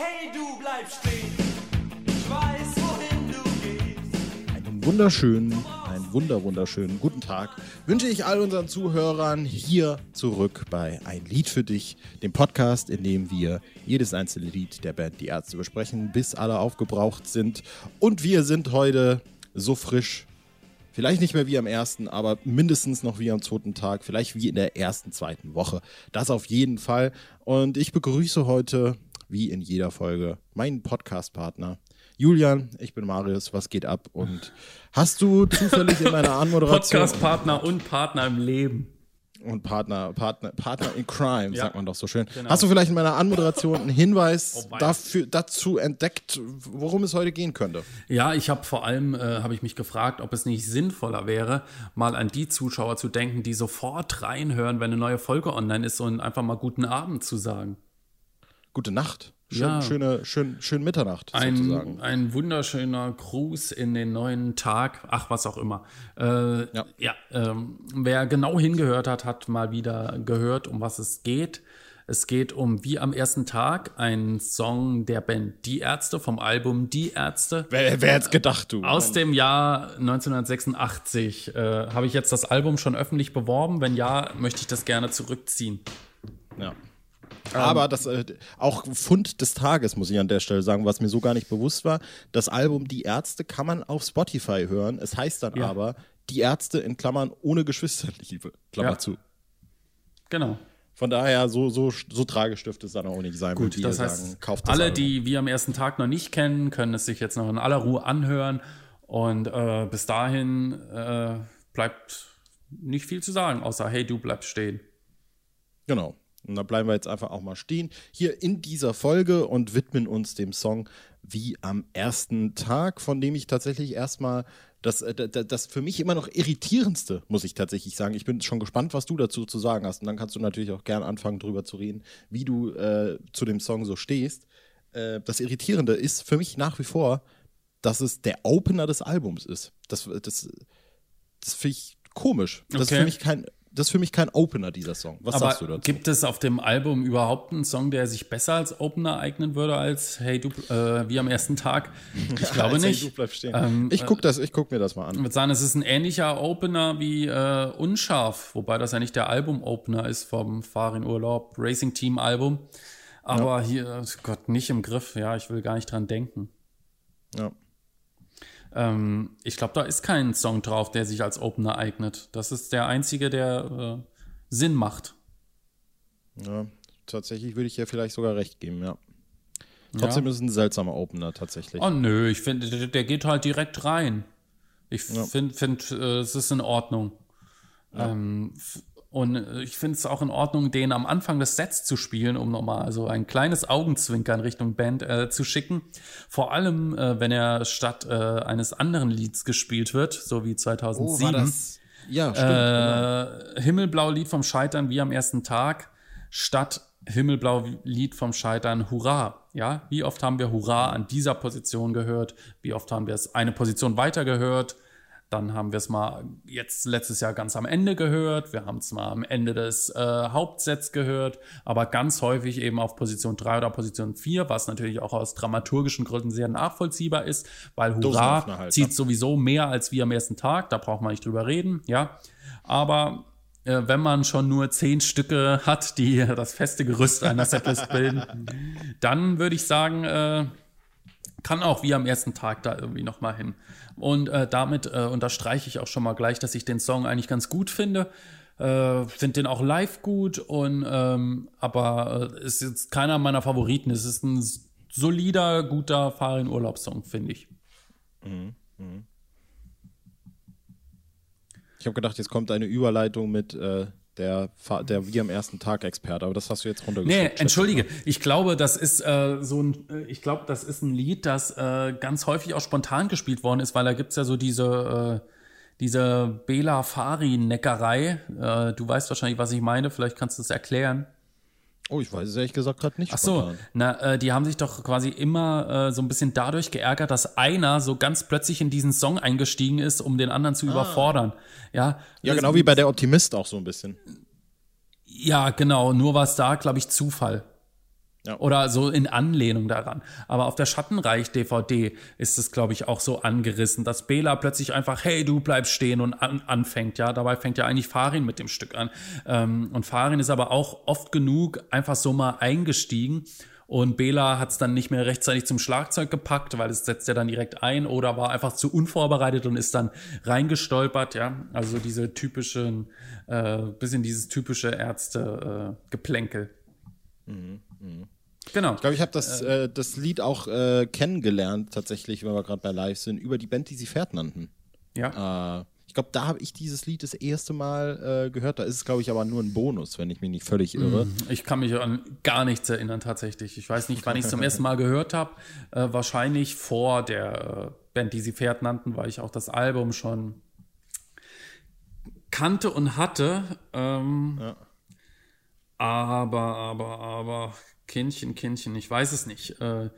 Hey, du bleib stehen. Ich weiß, wohin du gehst. Einen wunderschönen, einen wunder wunderschönen guten Tag wünsche ich all unseren Zuhörern hier zurück bei Ein Lied für dich, dem Podcast, in dem wir jedes einzelne Lied der Band Die Ärzte besprechen, bis alle aufgebraucht sind. Und wir sind heute so frisch, vielleicht nicht mehr wie am ersten, aber mindestens noch wie am zweiten Tag, vielleicht wie in der ersten, zweiten Woche. Das auf jeden Fall. Und ich begrüße heute, wie in jeder Folge, meinen Podcast-Partner. Julian, ich bin Marius, was geht ab? Und hast du zufällig in meiner Anmoderation Podcast-Partner und Partner im Leben. und Partner, Partner, Partner in Crime, Ja. sagt man doch so schön. Genau. Hast du vielleicht in meiner Anmoderation einen Hinweis Oh, dafür, dazu entdeckt, worum es heute gehen könnte? Ja, ich habe vor allem, äh, habe ich mich gefragt, ob es nicht sinnvoller wäre, mal an die Zuschauer zu denken, die sofort reinhören, wenn eine neue Folge online ist und einfach mal guten Abend zu sagen. Gute Nacht. Schön, Ja. schöne, schön, schön Mitternacht Ein, sozusagen. ein wunderschöner Gruß in den neuen Tag, ach, was auch immer. Äh, Ja. ja, ähm, wer genau hingehört hat, hat mal wieder gehört, um was es geht. Es geht um Wie am ersten Tag, ein Song der Band Die Ärzte vom Album Die Ärzte. Wer, wer hätte gedacht, du? Aus dem Jahr 1986 äh, habe ich jetzt das Album schon öffentlich beworben. Wenn ja, möchte ich das gerne zurückziehen. Ja. Ähm. Aber das äh, auch Fund des Tages, muss ich an der Stelle sagen, was mir so gar nicht bewusst war. Das Album Die Ärzte kann man auf Spotify hören. Es heißt dann Ja. aber Die Ärzte in Klammern ohne Geschwisterliebe. Klammer Ja. zu. Genau. Von daher, so, so, so tragisch dürfte es dann auch nicht sein, Gut, das sagen, heißt, kauft das alle, Album. die wir am ersten Tag noch nicht kennen, können es sich jetzt noch in aller Ruhe anhören. Und äh, bis dahin äh, bleibt nicht viel zu sagen, außer hey, du bleibst stehen. Genau. Und da bleiben wir jetzt einfach auch mal stehen hier in dieser Folge und widmen uns dem Song wie am ersten Tag, von dem ich tatsächlich erstmal das, äh, das, das für mich immer noch irritierendste, muss ich tatsächlich sagen. Ich bin schon gespannt, was du dazu zu sagen hast. Und dann kannst du natürlich auch gern anfangen, drüber zu reden, wie du äh, zu dem Song so stehst. Äh, das Irritierende ist für mich nach wie vor, dass es der Opener des Albums ist. Das, das, das finde ich komisch. Das, ist Okay. für mich kein, das ist für mich kein Opener, dieser Song. Was sagst du Aber dazu? gibt es auf dem Album überhaupt einen Song, der sich besser als Opener eignen würde als Hey, du, äh, wie am ersten Tag? Ich glaube Als nicht. Du bleibst stehen. Ähm, ich guck das, ich guck mir das mal Ich an. würde sagen, es ist ein ähnlicher Opener wie äh, Unscharf, wobei das ja nicht der Album-Opener ist vom Farin Urlaub Racing Team Album. Aber hier, Gott, nicht im Griff. Ja, ich will gar nicht dran denken. Ja. Ähm, ich glaube, da ist kein Song drauf, der sich als Opener eignet. Das ist der einzige, der äh, Sinn macht. ja, tatsächlich würde ich dir vielleicht sogar recht geben, ja. Trotzdem ist es ein seltsamer Opener tatsächlich. Oh nö, ich finde, der, der geht halt direkt rein. Ich finde, find, äh, es ist in Ordnung. Ähm, f- und äh, ich finde es auch in Ordnung, den am Anfang des Sets zu spielen, um nochmal so ein kleines Augenzwinkern Richtung Band äh, zu schicken. Vor allem, äh, wenn er statt äh, eines anderen Lieds gespielt wird, so wie 2007. Ja, stimmt. Äh, Himmelblau Lied vom Scheitern wie am ersten Tag statt Himmelblau Lied vom Scheitern Hurra. Ja, wie oft haben wir Hurra an dieser Position gehört? Wie oft haben wir es eine Position weiter gehört? Dann haben wir es mal jetzt letztes Jahr ganz am Ende gehört. Wir haben es mal am Ende des äh, Hauptsets gehört, aber ganz häufig eben auf Position 3 oder Position 4, was natürlich auch aus dramaturgischen Gründen sehr nachvollziehbar ist, weil Hurra halt, zieht ne? sowieso mehr als wir am ersten Tag, da braucht man nicht drüber reden, ja. Aber äh, wenn man schon nur zehn Stücke hat, die das feste Gerüst einer Setlist bilden, dann würde ich sagen, äh, kann auch wie am ersten Tag da irgendwie noch mal hin. Und äh, damit äh, unterstreiche ich auch schon mal gleich, dass ich den Song eigentlich ganz gut finde. Äh, finde den auch live gut und ähm, aber äh, ist jetzt keiner meiner Favoriten. Es ist ein solider, guter Fahren Urlaubssong, finde ich. Ich habe gedacht, jetzt kommt eine Überleitung mit äh, der, der wie am ersten Tag Experte, aber das hast du jetzt runtergeschrieben. Nee, entschuldige. Ich glaube, das ist äh, so ein, äh, ich glaube, das ist ein Lied, das äh, ganz häufig auch spontan gespielt worden ist, weil da gibt's ja so diese, äh, diese Bela Fari-Neckerei. Äh, du weißt wahrscheinlich, was ich meine. Vielleicht kannst du es erklären. Oh, ich weiß es ehrlich gesagt gerade nicht. Ach so, na, äh, die haben sich doch quasi immer äh, so ein bisschen dadurch geärgert, dass einer so ganz plötzlich in diesen Song eingestiegen ist, um den anderen zu überfordern. Ja, Ja, Das- genau wie bei der Optimist auch so ein bisschen. Ja, genau. Nur war es da, glaube ich, Zufall. Ja. Oder so in Anlehnung daran. Aber auf der Schattenreich-DVD ist es, glaube ich, auch so angerissen, dass Bela plötzlich einfach, hey, du bleibst stehen und an, anfängt. Ja, dabei fängt ja eigentlich Farin mit dem Stück an. Ähm, und Farin ist aber auch oft genug einfach so mal eingestiegen. Und Bela hat es dann nicht mehr rechtzeitig zum Schlagzeug gepackt, weil es setzt ja dann direkt ein oder war einfach zu unvorbereitet und ist dann reingestolpert, ja. Also diese typischen, äh, bisschen dieses typische Ärzte-Geplänkel. Genau. Ich glaube, ich habe das, äh, das Lied auch äh, kennengelernt, tatsächlich, wenn wir gerade bei Live sind, über die Band, die sie Pferd nannten. Ja. Äh, ich glaube, da habe ich dieses Lied das erste Mal äh, gehört. Da ist es, glaube ich, aber nur ein Bonus, wenn ich mich nicht völlig irre. Ich kann mich an gar nichts erinnern tatsächlich. Ich weiß nicht, wann ich es zum ersten Mal gehört habe. Äh, wahrscheinlich vor der äh, Band, die sie Pferd nannten, weil ich auch das Album schon kannte und hatte. Ähm, Ja. Aber, aber, aber, Kindchen, Kindchen, ich weiß es nicht. Äh,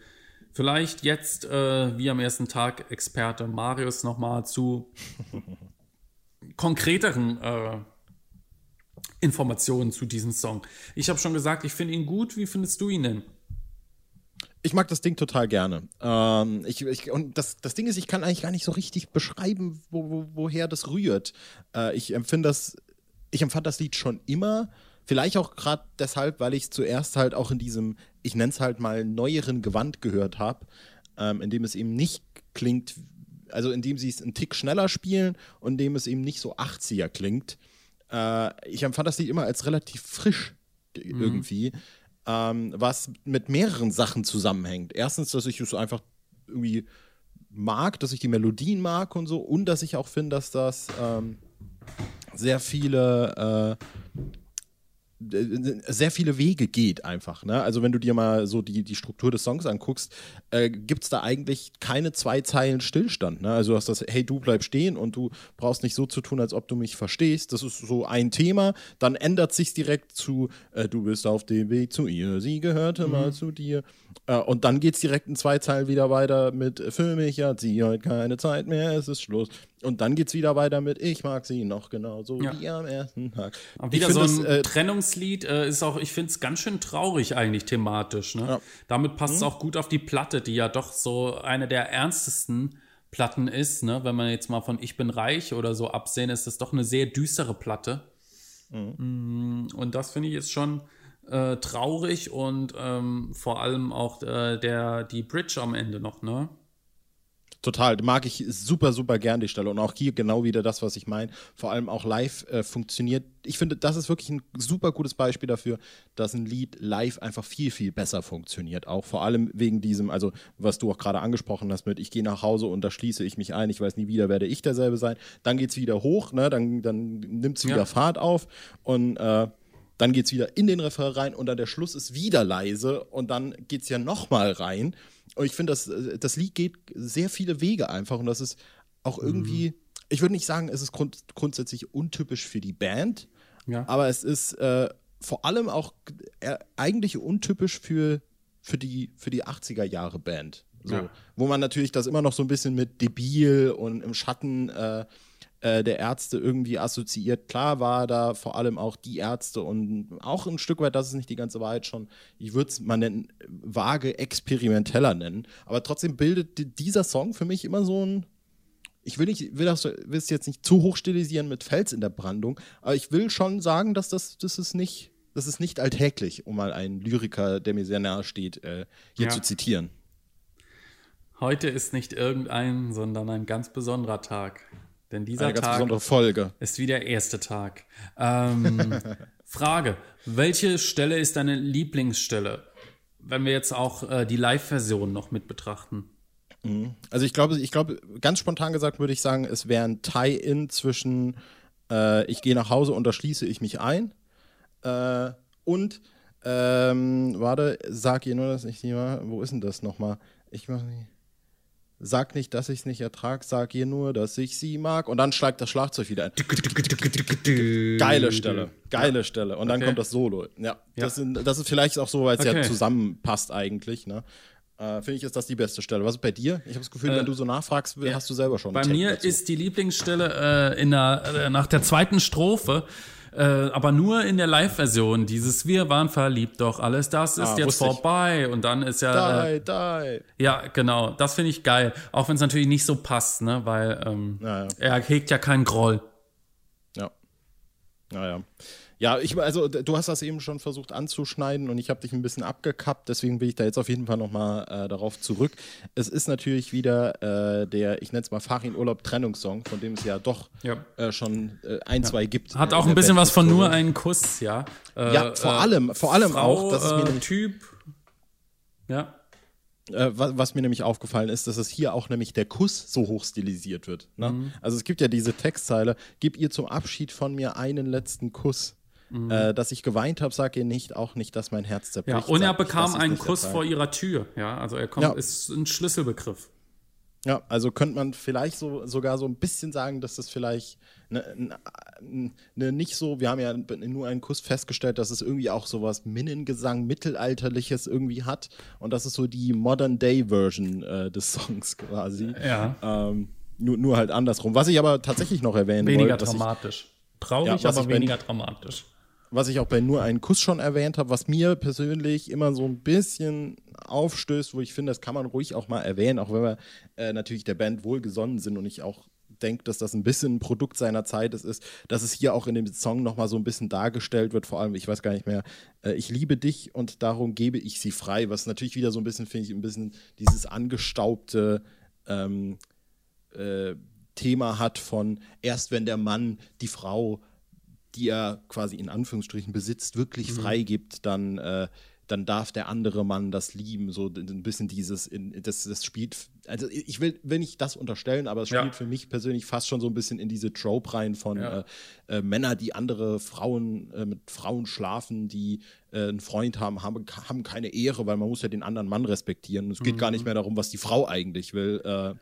vielleicht jetzt, äh, wie am ersten Tag, Experte Marius nochmal zu konkreteren äh, Informationen zu diesem Song. Ich habe schon gesagt, ich finde ihn gut. Wie findest du ihn denn? Ich mag das Ding total gerne. Ähm, ich, ich, und das, das Ding ist, ich kann eigentlich gar nicht so richtig beschreiben, wo, wo, woher das rührt. Äh, ich empfinde das, ich empfand das Lied schon immer. Vielleicht auch gerade deshalb, weil ich es zuerst halt auch in diesem, ich nenne es halt mal neueren Gewand gehört habe, ähm, in dem es eben nicht klingt, also in dem sie es einen Tick schneller spielen und in dem es eben nicht so 80er klingt. Äh, ich empfand das Lied immer als relativ frisch irgendwie, ähm, was mit mehreren Sachen zusammenhängt. Erstens, dass ich es einfach irgendwie mag, dass ich die Melodien mag und so und dass ich auch finde, dass das ähm, sehr viele äh, sehr viele Wege geht einfach. Ne? Also wenn du dir mal so die, die Struktur des Songs anguckst, äh, gibt es da eigentlich keine zwei Zeilen Stillstand. Ne? Also du hast das, hey, du bleib stehen und du brauchst nicht so zu tun, als ob du mich verstehst. Das ist so ein Thema. Dann ändert sich direkt zu, äh, du bist auf dem Weg zu ihr, sie gehörte mal zu dir. Äh, und dann geht es direkt in zwei Zeilen wieder weiter mit, für mich hat sie heute keine Zeit mehr, es ist Schluss. Und dann geht es wieder weiter mit, ich mag sie noch genauso Ja. wie am ersten Tag. Aber wieder so ein das, äh, Trennungslied äh, ist auch, ich finde es ganz schön traurig eigentlich thematisch. Ne? Ja. Mhm. Damit passt es auch gut auf die Platte, die ja doch so eine der ernstesten Platten ist. Ne? Wenn man jetzt mal von Ich bin reich oder so absehen, ist das doch eine sehr düstere Platte. Mm, Und das finde ich ist schon äh, traurig und ähm, vor allem auch äh, der, die Bridge am Ende noch, ne? Total, mag ich super, super gern die Stelle. Und auch hier genau wieder das, was ich meine. Vor allem auch live äh, funktioniert. Ich finde, das ist wirklich ein super gutes Beispiel dafür, dass ein Lied live einfach viel, viel besser funktioniert. Auch vor allem wegen diesem, also was du auch gerade angesprochen hast mit, ich gehe nach Hause und da schließe ich mich ein, ich weiß nie wieder, werde ich derselbe sein. Dann geht es wieder hoch, ne? dann, dann nimmt es wieder Ja. Fahrt auf und äh, dann geht es wieder in den Refrain rein und dann der Schluss ist wieder leise und dann geht es ja nochmal rein. Und ich finde, das, äh, das Lied geht sehr viele Wege einfach und das ist auch irgendwie, ich würde nicht sagen, es ist grund grundsätzlich untypisch für die Band, Ja. aber es ist äh, vor allem auch äh, eigentlich untypisch für, für, die, für die 80er Jahre Band. So, Ja. Wo man natürlich das immer noch so ein bisschen mit debil und im Schatten äh, äh, der Ärzte irgendwie assoziiert. Klar war da vor allem auch die Ärzte und auch ein Stück weit, das ist nicht die ganze Wahrheit schon, ich würde es mal nennen, vage experimenteller nennen. Aber trotzdem bildet di- dieser Song für mich immer so ein, ich will nicht, will das will es jetzt nicht zu hoch stilisieren mit Fels in der Brandung, aber ich will schon sagen, dass das, das ist nicht, das ist nicht alltäglich, um mal einen Lyriker, der mir sehr nahe steht, äh, hier Ja. zu zitieren. Heute ist nicht irgendein, sondern ein ganz besonderer Tag. Denn dieser Eine ganz Tag besondere Folge. ist wie der erste Tag. Ähm, Frage: Welche Stelle ist deine Lieblingsstelle? Wenn wir jetzt auch äh, die Live-Version noch mit betrachten. Also ich glaube, ich glaube, ganz spontan gesagt würde ich sagen, es wäre ein Tie-In zwischen äh, ich gehe nach Hause und da schließe ich mich ein äh, und ähm, warte, sag ihr nur, dass ich nicht mal, wo ist denn das nochmal? Ich mach nicht. Sag nicht, dass ich es nicht ertrag, sag ihr nur, dass ich sie mag. Und dann schlägt das Schlagzeug wieder ein. Geile Stelle, geile Stelle. Und dann Okay. kommt das Solo. Ja, Das, sind, das ist vielleicht auch so, weil es ja Okay. zusammenpasst eigentlich. Ne? Äh, Finde ich, ist das die beste Stelle. Was ist bei dir? Ich habe das Gefühl, wenn du so nachfragst, hast du selber schon Bei mir dazu. ist die Lieblingsstelle äh, in der, äh, nach der zweiten Strophe Äh, aber nur in der Live-Version. Dieses Wir waren verliebt, doch alles das ist Ah, jetzt wusste ich. vorbei. Und dann ist ja. Äh, Die, die. ja, genau. Das finde ich geil. Auch wenn es natürlich nicht so passt, ne? Weil ähm, Ja, ja. er hegt ja keinen Groll. Ja. Naja. Ja, ich, also du hast das eben schon versucht anzuschneiden und ich habe dich ein bisschen abgekappt, deswegen will ich da jetzt auf jeden Fall nochmal äh, darauf zurück. Es ist natürlich wieder äh, der, ich nenne es mal Farin Urlaub Trennungssong, von dem es ja doch Ja. äh, schon äh, ein, zwei gibt. Hat äh, auch in ein bisschen was von nur einen Kuss, ja. Äh, Ja, vor äh, allem, vor allem Frau, auch, das ist mir äh, nämlich Typ. Ja. äh, was, was mir nämlich aufgefallen ist, dass es hier auch nämlich der Kuss so hoch stilisiert wird. Ne? Mhm. Also es gibt ja diese Textzeile, gib ihr zum Abschied von mir einen letzten Kuss. Äh, dass ich geweint habe, sag ihr nicht, auch nicht, dass mein Herz Mhm. Ja, zerbricht. und er ich, bekam ich einen nicht Kuss ertrage. vor ihrer Tür. Ja, also er kommt, Ja. ist ein Schlüsselbegriff. Ja, also könnte man vielleicht so, sogar so ein bisschen sagen, dass das vielleicht ne, ne, ne, nicht so, wir haben ja nur einen Kuss festgestellt, dass es irgendwie auch sowas Minnengesang, Mittelalterliches irgendwie hat. Und das ist so die Modern-Day-Version äh, des Songs quasi. Ja. Ähm, nur, nur halt andersrum. Was ich aber tatsächlich noch erwähnen Weniger wollte, ich, dramatisch. Traurig, Ja, aber ich bei- weniger dramatisch. Was ich auch bei nur einen Kuss schon erwähnt habe, was mir persönlich immer so ein bisschen aufstößt, wo ich finde, das kann man ruhig auch mal erwähnen, auch wenn wir äh, natürlich der Band wohlgesonnen sind und ich auch denke, dass das ein bisschen ein Produkt seiner Zeit ist, ist, dass es hier auch in dem Song nochmal so ein bisschen dargestellt wird, vor allem, ich weiß gar nicht mehr, äh, ich liebe dich und darum gebe ich sie frei, was natürlich wieder so ein bisschen, finde ich, ein bisschen dieses angestaubte ähm, äh, Thema hat von erst wenn der Mann die Frau die er quasi in Anführungsstrichen besitzt, wirklich freigibt, dann, äh, dann darf der andere Mann das lieben. So ein bisschen dieses, in, das, das spielt, also ich will, will nicht das unterstellen, aber es Ja. spielt für mich persönlich fast schon so ein bisschen in diese Trope rein von Ja. äh, äh, Männer, die andere Frauen, äh, mit Frauen schlafen, die äh, einen Freund haben, haben, haben keine Ehre, weil man muss ja den anderen Mann respektieren. Es geht gar nicht mehr darum, was die Frau eigentlich will. Äh,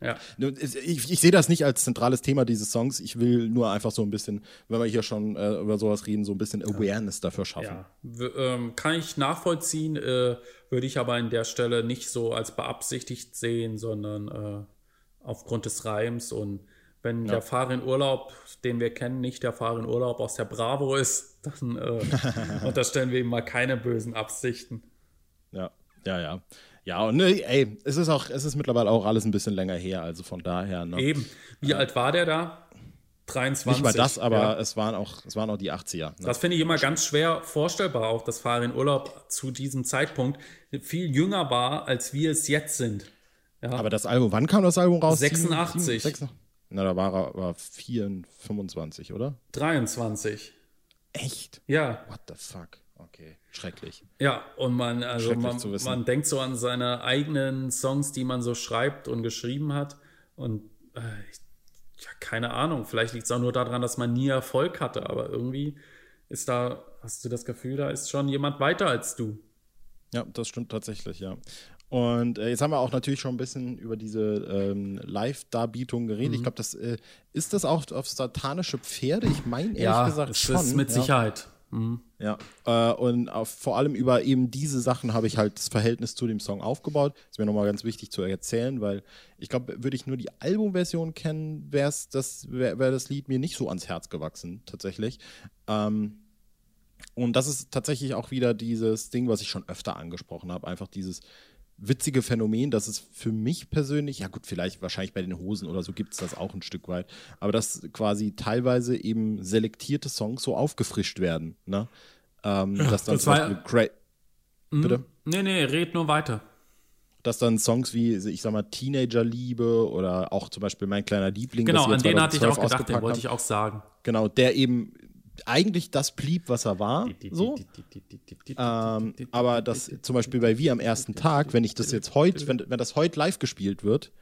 Ja. Ich, ich sehe das nicht als zentrales Thema dieses Songs. Ich will nur einfach so ein bisschen, wenn wir hier schon äh, über sowas reden, so ein bisschen Awareness dafür schaffen. Ja, ähm, kann ich nachvollziehen, äh, würde ich aber an der Stelle nicht so als beabsichtigt sehen, sondern äh, aufgrund des Reims. Und wenn der Fahrer in Urlaub, den wir kennen, nicht der Fahrer in Urlaub aus der Bravo ist, dann äh, unterstellen wir ihm mal keine bösen Absichten. Ja, ja, ja. Ja, und ne, ey, es ist auch, es ist mittlerweile auch alles ein bisschen länger her, also von daher, ne? Eben. Wie alt war der da? 23. Nicht mal das, aber Ja. es waren auch, es waren auch die 80er. Ne? Das finde ich immer ganz schwer vorstellbar, auch dass Fahrer in Urlaub zu diesem Zeitpunkt viel jünger war, als wir es jetzt sind. Aber das Album, wann kam das Album raus? 86. Sieben- sechs- Na, da war er war 4, 25, oder? 23. Echt? Ja, What the fuck? Okay, schrecklich. ja, und man, also man, man denkt so an seine eigenen Songs, die man so schreibt und geschrieben hat. Und äh, ich, ja, keine Ahnung, vielleicht liegt es auch nur daran, dass man nie Erfolg hatte, aber irgendwie ist da, hast du das Gefühl, da ist schon jemand weiter als du. Ja, das stimmt tatsächlich, ja. Und äh, jetzt haben wir auch natürlich schon ein bisschen über diese ähm, Live-Darbietung geredet. Mhm. Ich glaube, das äh, ist das auch auf satanische Pferde. Ich meine ehrlich gesagt es schon. ist mit ja. Sicherheit. Mhm. Ja. Äh, und auf, vor allem über eben diese Sachen habe ich halt das Verhältnis zu dem Song aufgebaut. ist mir nochmal ganz wichtig zu erzählen, weil ich glaube, würde ich nur die Albumversion kennen, wäre das, wär, wär das Lied mir nicht so ans Herz gewachsen, tatsächlich. Ähm, und das ist tatsächlich auch wieder dieses Ding, was ich schon öfter angesprochen habe. Einfach dieses witzige Phänomen, dass es für mich persönlich, ja gut, vielleicht wahrscheinlich bei den Hosen oder so gibt es das auch ein Stück weit, aber dass quasi teilweise eben selektierte Songs so aufgefrischt werden. Ne? Ähm, dass dann das zum war- Beispiel Cra Bitte? Nee, nee, red nur weiter. Dass dann Songs wie, ich sag mal, Teenagerliebe oder auch zum Beispiel Mein kleiner Liebling, Genau, an den hatte ich 2012 auch gedacht, den wollte ich auch sagen. Genau, der eben eigentlich das blieb, was er war. So. Ähm, aber das zum Beispiel bei Wie am ersten Tag, wenn ich das jetzt heute, wenn, wenn das heute live gespielt wird,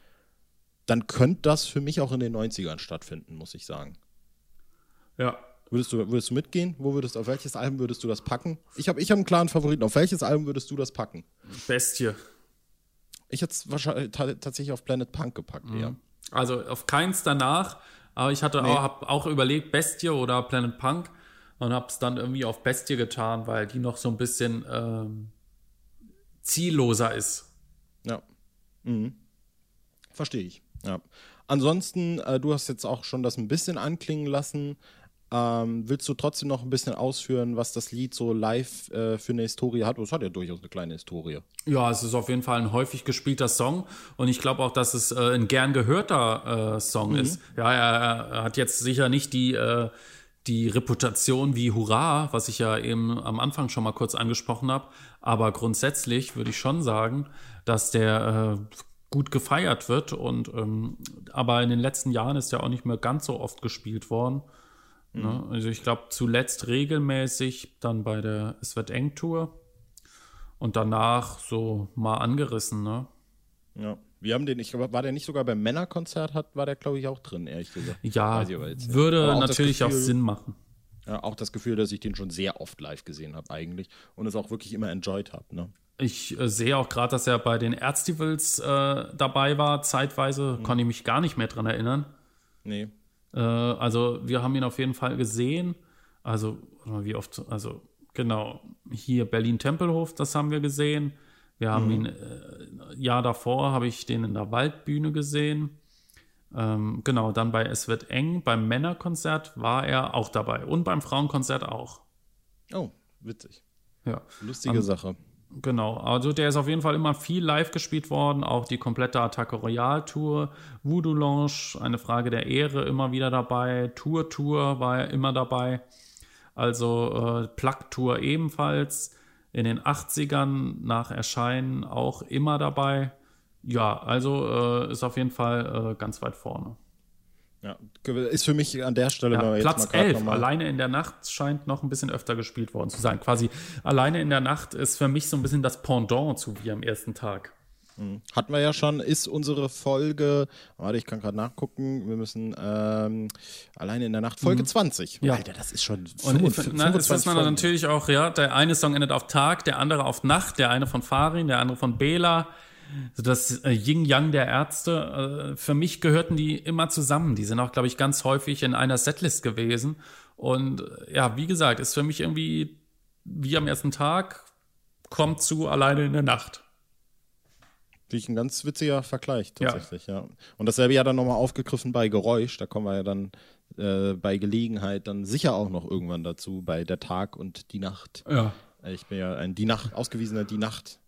dann könnte das für mich auch in den 90ern stattfinden, muss ich sagen. Ja. Würdest du, würdest du mitgehen? Wo würdest, auf welches Album würdest du das packen? Ich habe ich hab einen klaren Favoriten. Auf welches Album würdest du das packen? Bestie. Ich hätte es wahrscheinlich ta tatsächlich auf Planet Punk gepackt, eher. Also auf keins danach, aber ich hatte auch, hab auch überlegt, Bestie oder Planet Punk und habe es dann irgendwie auf Bestie getan, weil die noch so ein bisschen ähm, zielloser ist. Ja. Mhm. Verstehe ich. Ja. Ansonsten, äh, du hast jetzt auch schon das ein bisschen anklingen lassen. Ähm, willst du trotzdem noch ein bisschen ausführen, was das Lied so live äh, für eine Historie hat? Es hat ja durchaus eine kleine Historie. Ja, es ist auf jeden Fall ein häufig gespielter Song und ich glaube auch, dass es äh, ein gern gehörter äh, Song ist. Ja, er, er hat jetzt sicher nicht die, äh, die Reputation wie Hurra, was ich ja eben am Anfang schon mal kurz angesprochen habe, aber grundsätzlich würde ich schon sagen, dass der äh, gut gefeiert wird und ähm, aber in den letzten Jahren ist er auch nicht mehr ganz so oft gespielt worden. Ne? Also ich glaube zuletzt regelmäßig dann bei der Es wird eng Tour und danach so mal angerissen, ne? Ja. Wir haben den, ich glaube, war der nicht sogar beim Männerkonzert, hat, war der, glaube ich, auch drin, ehrlich gesagt. Ja, würde auch natürlich auch Gefühl- Sinn machen. Ja, auch das Gefühl, dass ich den schon sehr oft live gesehen habe, eigentlich. Und es auch wirklich immer enjoyed habe, ne? Ich äh, sehe auch gerade, dass er bei den Erztivals äh, dabei war, zeitweise, konnte ich mich gar nicht mehr dran erinnern. Nee. Äh, also wir haben ihn auf jeden Fall gesehen. Also wie oft, also genau, hier Berlin-Tempelhof, das haben wir gesehen. Wir haben ihn, äh, Jahr davor habe ich den in der Waldbühne gesehen. Ähm, genau, dann bei Es wird eng, beim Männerkonzert war er auch dabei und beim Frauenkonzert auch. Oh, witzig. Ja. Lustige Sache. Genau, also der ist auf jeden Fall immer viel live gespielt worden, auch die komplette Attacke Royal Tour, Voodoo Lounge, eine Frage der Ehre immer wieder dabei, Tour Tour war er immer dabei, also äh, Plug Tour ebenfalls, in den 80ern nach Erscheinen auch immer dabei. Ja, also äh, ist auf jeden Fall äh, ganz weit vorne. Ja. Ist für mich an der Stelle, Ja, Platz mal grad 11, noch mal- alleine in der Nacht scheint noch ein bisschen öfter gespielt worden zu sein. Quasi alleine in der Nacht ist für mich so ein bisschen das Pendant zu wie am ersten Tag. Hatten wir ja schon, ist unsere Folge, warte, ich kann gerade nachgucken, wir müssen ähm, alleine in der Nacht, Folge 20. Mhm. Ja. Alter, das ist schon Und 55, na, das ist man natürlich auch, ja, der eine Song endet auf Tag, der andere auf Nacht, der eine von Farin, der andere von Bela. So das äh, Yin-Yang der Ärzte, äh, für mich gehörten die immer zusammen. Die sind auch, glaube ich, ganz häufig in einer Setlist gewesen. Und ja, wie gesagt, ist für mich irgendwie wie am ersten Tag, kommt zu alleine in der Nacht. Finde ich ein ganz witziger Vergleich Ja. tatsächlich, ja. Und dasselbe ja dann nochmal aufgegriffen bei Geräusch, da kommen wir ja dann äh, bei Gelegenheit dann sicher auch noch irgendwann dazu, bei der Tag und die Nacht. Ja. Ich bin ja ein die Nacht, ausgewiesener Die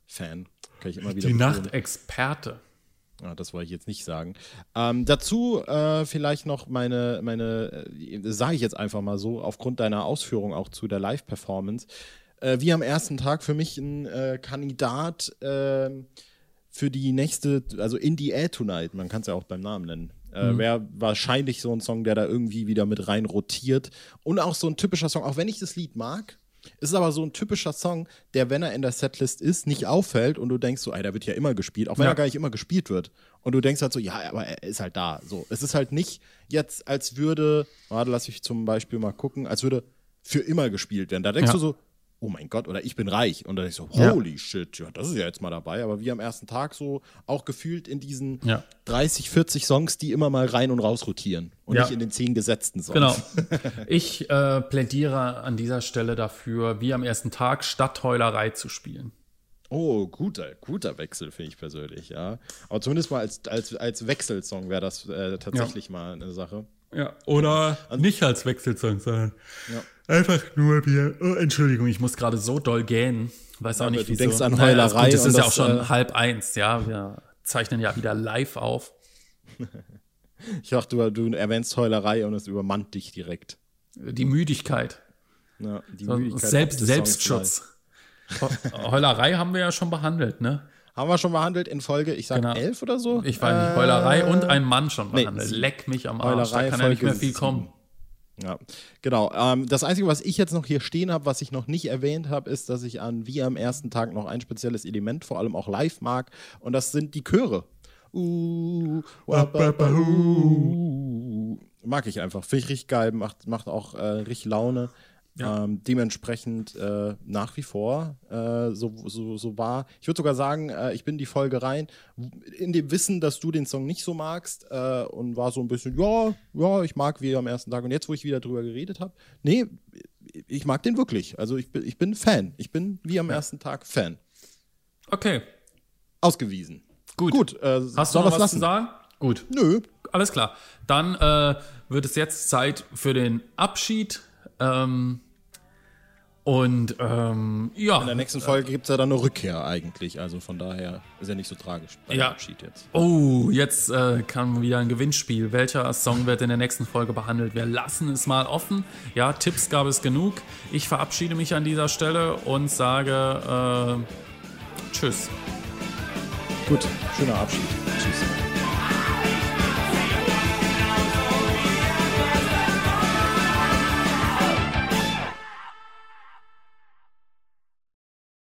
Nacht-Fan. Kann ich immer wieder Die. Nachtexperte. Ja, das wollte ich jetzt nicht sagen. Ähm, dazu äh, vielleicht noch meine, meine äh, sage ich jetzt einfach mal so, aufgrund deiner Ausführung auch zu der Live-Performance. Äh, wie am ersten Tag für mich ein äh, Kandidat äh, für die nächste, also In the Air Tonight, man kann es ja auch beim Namen nennen. Äh, Wäre wahrscheinlich so ein Song, der da irgendwie wieder mit rein rotiert. Und auch so ein typischer Song, auch wenn ich das Lied mag, ist aber so ein typischer Song, der, wenn er in der Setlist ist, nicht auffällt und du denkst so, ey, der wird ja immer gespielt, auch wenn Ja. er gar nicht immer gespielt wird. Und du denkst halt so, ja, aber er ist halt da. So, es ist halt nicht jetzt, als würde, warte, lass ich zum Beispiel mal gucken, als würde für immer gespielt werden. Da denkst Ja. du so, oh mein Gott, oder ich bin reich. Und dann ich so, Ja. holy shit, ja, das ist ja jetzt mal dabei. Aber wie am ersten Tag so auch gefühlt in diesen Ja. 30, 40 Songs, die immer mal rein und raus rotieren. Und Ja. nicht in den zehn gesetzten Songs. Genau. Ich äh, plädiere an dieser Stelle dafür, wie am ersten Tag Stadtheulerei zu spielen. Oh, guter, guter Wechsel, finde ich persönlich, ja. Aber zumindest mal als, als, als Wechselsong wäre das äh, tatsächlich mal eine Sache. Ja, oder nicht als Wechselsong, sondern Ja. Einfach nur Bier. Oh, Entschuldigung, ich muss gerade so doll gähnen. Weiß auch aber nicht, du wieso. denkst an Naja, ist Heulerei gut, Es ist ja auch schon äh, halb eins, ja. Wir zeichnen ja wieder live auf. Ich dachte, du, du erwähnst Heulerei und es übermannt dich direkt. Die Müdigkeit. Ja, die So, Müdigkeit Selbst, Selbstschutz. Heu- Heulerei haben wir ja schon behandelt, ne? Haben wir schon behandelt in Folge, ich sag Genau. elf oder so? Ich weiß nicht, Äh, Heulerei und ein Mann schon nee, behandelt. sieben. Leck mich am Arsch, da Heulerei, kann ja nicht Folge mehr viel kommen. Ja, genau. Ähm, das Einzige, was ich jetzt noch hier stehen habe, was ich noch nicht erwähnt habe, ist, dass ich an wie am ersten Tag noch ein spezielles Element, vor allem auch live mag, und das sind die Chöre. Uh, wa, ba, ba, uh. Mag ich einfach. Finde ich richtig geil, macht, macht auch äh, richtig Laune. Ähm, dementsprechend äh, nach wie vor äh, so, so, so war. Ich würde sogar sagen, äh, ich bin in die Folge rein, in dem Wissen, dass du den Song nicht so magst äh, und war so ein bisschen, ja, ja, ich mag wie am ersten Tag. Und jetzt, wo ich wieder drüber geredet habe, nee, ich mag den wirklich. Also ich bin, ich bin Fan. Ich bin wie am ersten Tag Fan. Okay, Ausgewiesen. gut. Gut, äh, Hast du noch das was zu lassen? sagen? Gut. Nö. Alles klar. Dann äh, wird es jetzt Zeit für den Abschied. Ähm, und ähm, ja. In der nächsten Folge gibt es ja dann eine Rückkehr eigentlich. Also von daher ist ja nicht so tragisch bei Ja. Abschied jetzt. Oh, jetzt äh, kam wieder ein Gewinnspiel. Welcher Song wird in der nächsten Folge behandelt? Wir lassen es mal offen. Ja, Tipps gab es genug. Ich verabschiede mich an dieser Stelle und sage äh, Tschüss. Gut, schöner Abschied. Tschüss.